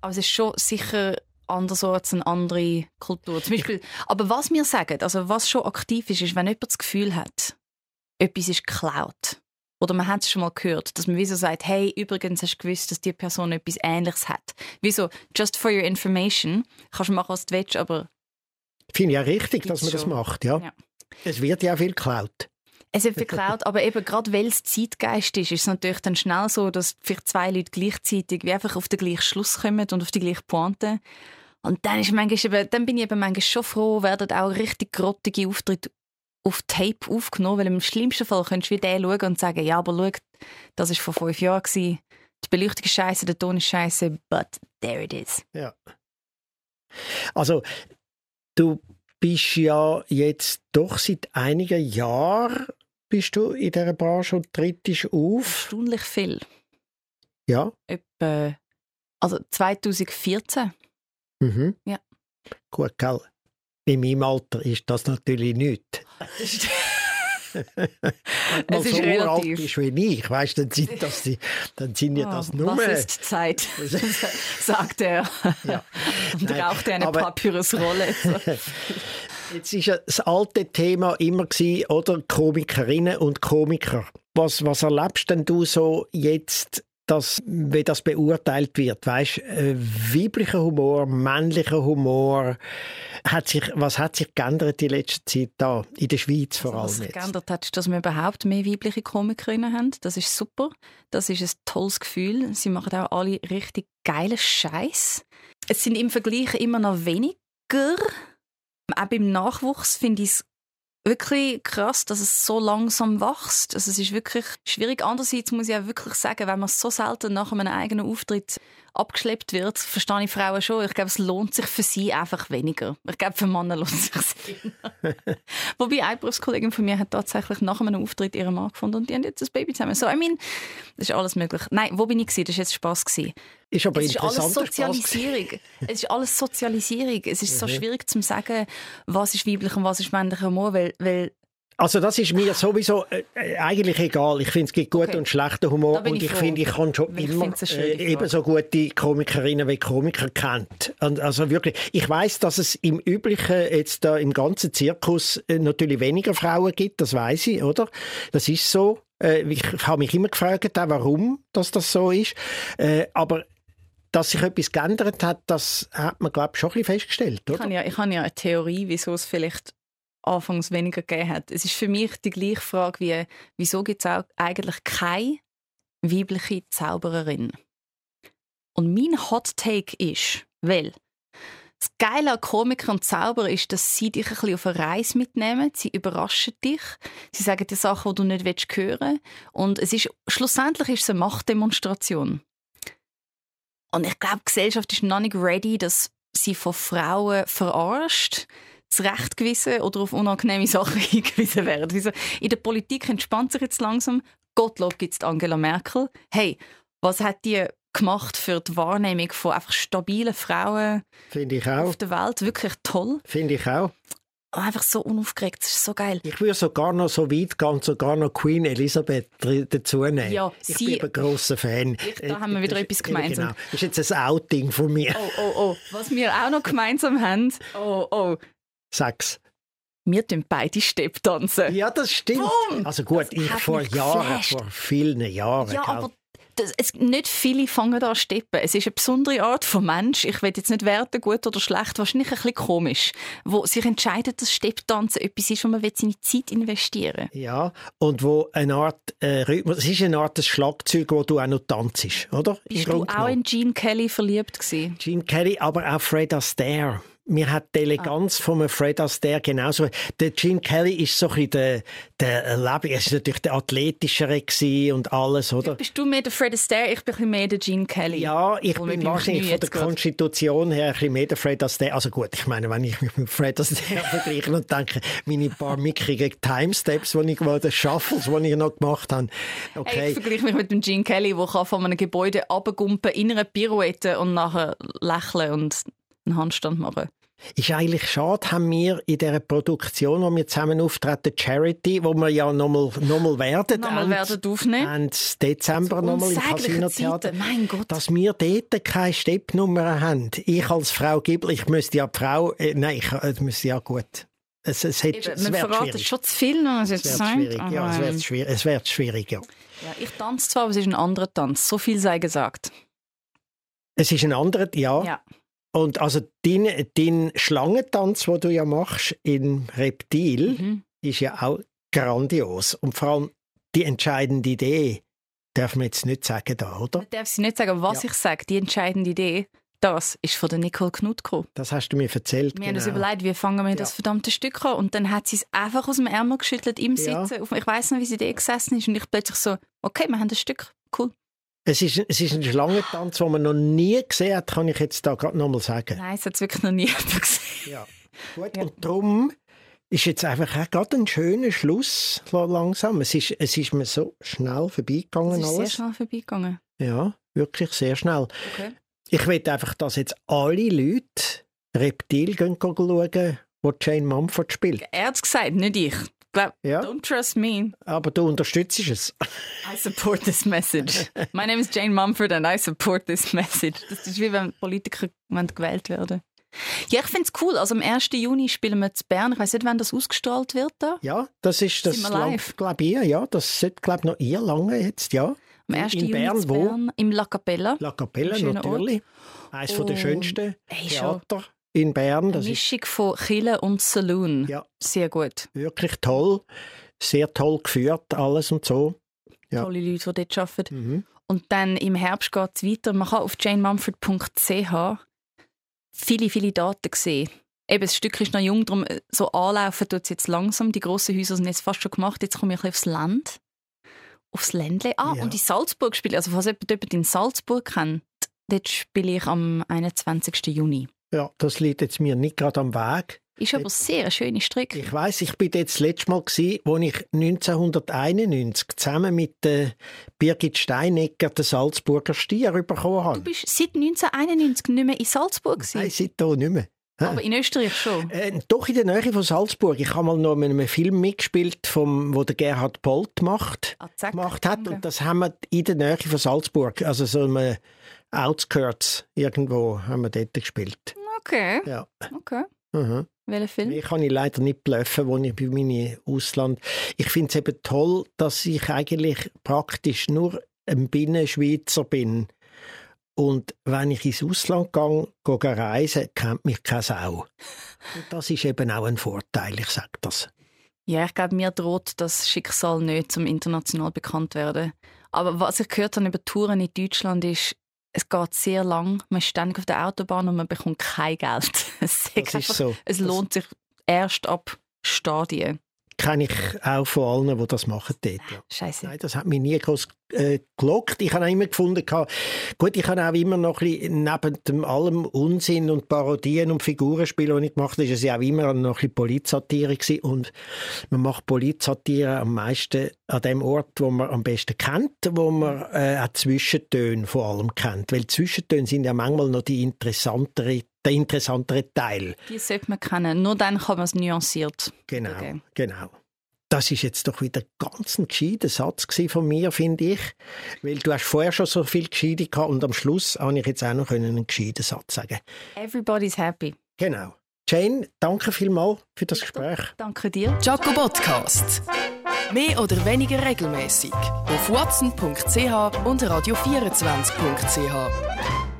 Aber es ist schon sicher anders als eine andere Kultur. Zum Beispiel, aber was wir sagen, also was schon aktiv ist, ist, wenn jemand das Gefühl hat, etwas ist geklaut. Oder man hat es schon mal gehört, dass man wieso sagt, hey, übrigens hast du gewusst, dass die Person etwas Ähnliches hat. Wieso, just for your information, kannst du machen, was du willst, aber... Finde ich ja richtig, dass man schon. das macht, ja. ja. Es wird ja viel geklaut. Es wird verklaut, aber eben gerade weil es Zeitgeist ist, ist es natürlich dann schnell so, dass vielleicht zwei Leute gleichzeitig wie einfach auf den gleichen Schluss kommen und auf die gleiche Pointe. Und dann, ist manchmal eben, dann bin ich eben manchmal schon froh, werden auch richtig grottige Auftritte auf Tape aufgenommen, weil im schlimmsten Fall könntest du wie den schauen und sagen, ja, aber schau, das war vor fünf Jahren. Gewesen. Die Beleuchtung ist scheiße, der Ton ist scheiße, but there it is. Ja. Also, du bist ja jetzt doch seit einigen Jahren bist du in dieser Branche und trittst auf. Erstaunlich viel. Ja. Etwa, also 2014. Mhm. Ja. Gut, gell? In meinem Alter ist das natürlich nichts. es ist so relativ. bist wie ich, weißt, dann sind das die, dann sind ja das Oh, nur. Was ist Zeit? sagt er. Ja. Und Nein, raucht er eine Papyrusrolle. Jetzt ist ja das alte Thema immer gewesen, oder Komikerinnen und Komiker. Was, was erlebst denn du so jetzt, dass, wie das beurteilt wird? Weißt, äh, weiblicher Humor, männlicher Humor, hat sich, was hat sich geändert in letzter Zeit da in der Schweiz vor allem Was sich geändert hat, ist, dass wir überhaupt mehr weibliche Komikerinnen haben. Das ist super. Das ist ein tolles Gefühl. Sie machen auch alle richtig geilen Scheiß. Es sind im Vergleich immer noch weniger. Auch beim Nachwuchs finde ich es wirklich krass, dass es so langsam wächst. Also es ist wirklich schwierig. Andererseits muss ich auch wirklich sagen, wenn man so selten nach einem eigenen Auftritt abgeschleppt wird, verstehe ich Frauen schon. Ich glaube, es lohnt sich für sie einfach weniger. Ich glaube, für Männer lohnt es sich Wobei eine Berufskollegin von mir hat tatsächlich nach einem Auftritt ihren Mann gefunden und die haben jetzt ein Baby zusammen. So, I mean, das ist alles möglich. Nein, wo bin ich gewesen? Das war jetzt Spass gewesen. Ist aber es ist alles Sozialisierung. es ist alles Sozialisierung. Es ist so mhm. schwierig zu sagen, was ist weiblich und was ist männlicher Humor, weil, weil also das ist mir sowieso äh, äh eigentlich egal. Ich finde, es gibt guten okay. und schlechten Humor und ich, ich finde, ich kann schon ich immer äh, ebenso gute Komikerinnen wie Komiker kennt. Und also wirklich, ich weiß, dass es im üblichen jetzt da im ganzen Zirkus äh, natürlich weniger Frauen gibt. Das weiß ich, oder? Das ist so. Äh, ich habe mich immer gefragt, warum dass das so ist. Äh, aber dass sich etwas geändert hat, das hat man, glaube ich, schon ein bisschen festgestellt. Oder? Ich habe ja, ich habe ja eine Theorie, wieso es vielleicht anfangs weniger gegeben hat. Es ist für mich die gleiche Frage wie, wieso gibt es eigentlich keine weibliche Zaubererin? Und mein Hot Take ist, weil das Geile an Komiker und Zauberer ist, dass sie dich ein bisschen auf eine Reise mitnehmen. Sie überraschen dich. Sie sagen dir Sachen, die du nicht hören willst. Und es ist, schlussendlich ist es eine Machtdemonstration. Und ich glaube, die Gesellschaft ist noch nicht ready, dass sie von Frauen verarscht zurechtgewiesen oder auf unangenehme Sachen hingewiesen werden. Also in der Politik entspannt sich jetzt langsam. Gottlob gibt es Angela Merkel. Hey, was hat die gemacht für die Wahrnehmung von einfach stabilen Frauen ich auch. auf der Welt? Wirklich toll. Finde ich auch. Einfach so unaufgeregt, das ist so geil. Ich würde sogar noch so weit gehen, sogar noch Queen Elizabeth dazu nehmen. Ja, ich sie, bin ein grosser Fan. Ich, da haben wir wieder das, etwas gemeinsam. Genau. Das ist jetzt ein Outing von mir. Oh, oh, oh. Was wir auch noch gemeinsam haben, oh, oh. Sechs. Wir tun beide Stepp tanzen. Ja, das stimmt. Boom! Also gut, das ich vor Jahren, vor vielen Jahren. Ja, aber das, es, nicht viele fangen an steppen. Es ist eine besondere Art von Mensch. Ich will jetzt nicht werten, gut oder schlecht, wahrscheinlich ein bisschen komisch, wo sich entscheidet, dass Stepptanzen etwas ist, wo man seine Zeit investieren will. Ja, und wo eine Art äh, Rhythmus, es ist eine Art Schlagzeug, wo du auch noch tanzt, oder? Bist du auch in Gene Kelly verliebt gewesen? Gene Kelly, aber auch Fred Astaire mir hat die Eleganz ah. von Fred Astaire genauso. Der Gene Kelly ist so ein der, der Leben, er ist natürlich der athletischere und alles, oder? Bist du mehr der Fred Astaire, ich bin mehr der Gene Kelly. Ja, ich bin wahrscheinlich von der Konstitution her ein bisschen mehr der Fred Astaire. Also gut, ich meine, wenn ich mich mit Fred Astaire vergleiche und denke, meine paar mickrigen Timesteps, die ich, die Shuffles, die ich noch gemacht habe, okay. Hey, ich vergleiche mich mit dem Gene Kelly, der von einem Gebäude runtergumpen in einer Pirouette und nachher lächeln und einen Handstand machen. Ist eigentlich schade, haben wir in dieser Produktion, wo wir zusammen auftreten, Charity, wo wir ja nochmal noch mal werden, nochmal Ende, werden aufnehmen. Ende Dezember nochmal im Casino-Theater, dass wir dort keine Steppnummer haben. Ich als Frau Gibel, ich müsste ja die Frau, äh, nein, ich äh, müsste ja gut. Es, es, hat, Eben, es man verratet schon zu viel, was es jetzt schwierig. Ja, es wird schwierig, es wird schwierig, ja. ja. Ich tanze zwar, aber es ist ein anderer Tanz. So viel sei gesagt. Es ist ein anderer, ja. ja. Und also dein, dein Schlangentanz, den du ja machst in Reptil, mhm. ist ja auch grandios. Und vor allem die entscheidende Idee, darf man jetzt nicht sagen da, oder? Ich darf sie nicht sagen, was ja. ich sage. Die entscheidende Idee, das ist von der Nicole Knut gekommen. Das hast du mir erzählt. Wir genau. haben uns genau. überlegt, wie fangen wir ja. das verdammte Stück an. Und dann hat sie es einfach aus dem Ärmel geschüttelt im ja. Sitzen. Ich weiß nicht, wie sie da gesessen ist. Und ich plötzlich so, okay, wir haben das Stück. Cool. Es ist, es ist ein Schlangentanz, den man noch nie gesehen hat, kann ich jetzt da gerade noch mal sagen. Nein, es hat es wirklich noch nie gesehen. Ja, gut. Ja. Und darum ist jetzt einfach auch gerade ein schöner Schluss langsam. Es ist, es ist mir so schnell vorbeigegangen. Es ist alles. sehr schnell vorbeigegangen. Ja, wirklich sehr schnell. Okay. Ich will einfach, dass jetzt alle Leute Reptil gehen schauen, wo Jane Mumford spielt. Er hat es gesagt, nicht ich glaub, ja. don't trust me. Aber du unterstützt es. I support this message. My name is Jane Mumford and I support this message. Das ist wie wenn Politiker gewählt werden. Ja, ich finde es cool. Also am 1. Juni spielen wir zu Bern. Ich weiß nicht, wann das ausgestrahlt wird. Da. Ja, das ist das glaube ich, ja. Das sollte, glaube noch eher lange jetzt, ja. Am 1. In Juni Bern, wo? Bern, im La Capella. La Capella, natürlich. Eines oh, der schönsten Theater in Bern. Das Mischung von Chile und Saloon. Ja. Sehr gut. Wirklich toll. Sehr toll geführt, alles und so. Ja. Tolle Leute, die dort arbeiten. Mhm. Und dann im Herbst geht es weiter. Man kann auf janemumford.ch viele, viele Daten sehen. Eben, das Stück ist noch jung, darum äh, so anlaufen tut es jetzt langsam. Die grossen Häuser sind jetzt fast schon gemacht. Jetzt komme ich ein bisschen aufs Land. Aufs Ländle. Ah, ja. und in Salzburg spiele Also, falls jemand in Salzburg kennt, Dort spiele ich am 21. Juni. Ja, das liegt jetzt mir nicht gerade am Weg. Ist aber sehr eine schöne Strecke. Ich weiß, ich bin jetzt das letzte Mal gewesen, wo ich 1991 zusammen mit äh, Birgit Steinegger den Salzburger Stier bekommen habe. Du bist seit 1991 nicht mehr in Salzburg gewesen. Nein, seitdem nicht mehr. Aber in Österreich schon? Äh, doch in der Nähe von Salzburg. Ich habe mal noch in einem Film mitgespielt, vom, wo der Gerhard Bolt macht, Ah, gemacht hat. Und das haben wir in der Nähe von Salzburg, also so einem Outskirts irgendwo, haben wir dort gespielt. Okay, Ja. okay. Mhm. Welcher Film? Ich kann ich leider nicht bluffen, wo ich bei meinem Ausland. Ich finde es eben toll, dass ich eigentlich praktisch nur ein Binnenschweizer bin. Und wenn ich ins Ausland gehe, gehe reisen, kennt mich keine Sau. Und das ist eben auch ein Vorteil, ich sage das. Ja, ich glaube, mir droht das Schicksal nicht, zum international bekannt werden. Aber was ich gehört habe über Touren in Deutschland ist, es geht sehr lang, man ist ständig auf der Autobahn und man bekommt kein Geld. Es, Das ist einfach, so. es lohnt sich erst ab Stadien. Kenne ich auch von allen, die das machen dort. Ja. Scheiße. Nein, das hat mich nie groß äh, gelockt. Ich habe auch immer gefunden, gehabt- gut, ich habe auch immer noch ein bisschen, neben dem allem Unsinn und Parodien und Figurenspielen, die ich gemacht habe, ist es ja auch immer noch ein bisschen Polizsatire gewesen. Und man macht Polizsatire am meisten an dem Ort, wo man am besten kennt, wo man äh, auch Zwischentöne vor allem kennt. Weil Zwischentöne sind ja manchmal noch die interessantere, der interessantere Teil. Die sollte man kennen. Nur dann kann man es nuanciert. Genau, Okay. genau. Das ist jetzt doch wieder ganz ein gescheiter Satz von mir, finde ich. Weil du hast vorher schon so viel Gescheite gehabt und am Schluss habe ich jetzt auch noch einen gescheiten Satz sagen. Everybody's happy. Genau. Jane, danke vielmals für das Gespräch. Danke dir. Jaco Podcast. Mehr oder weniger regelmäßig auf watson.ch und radio24.ch.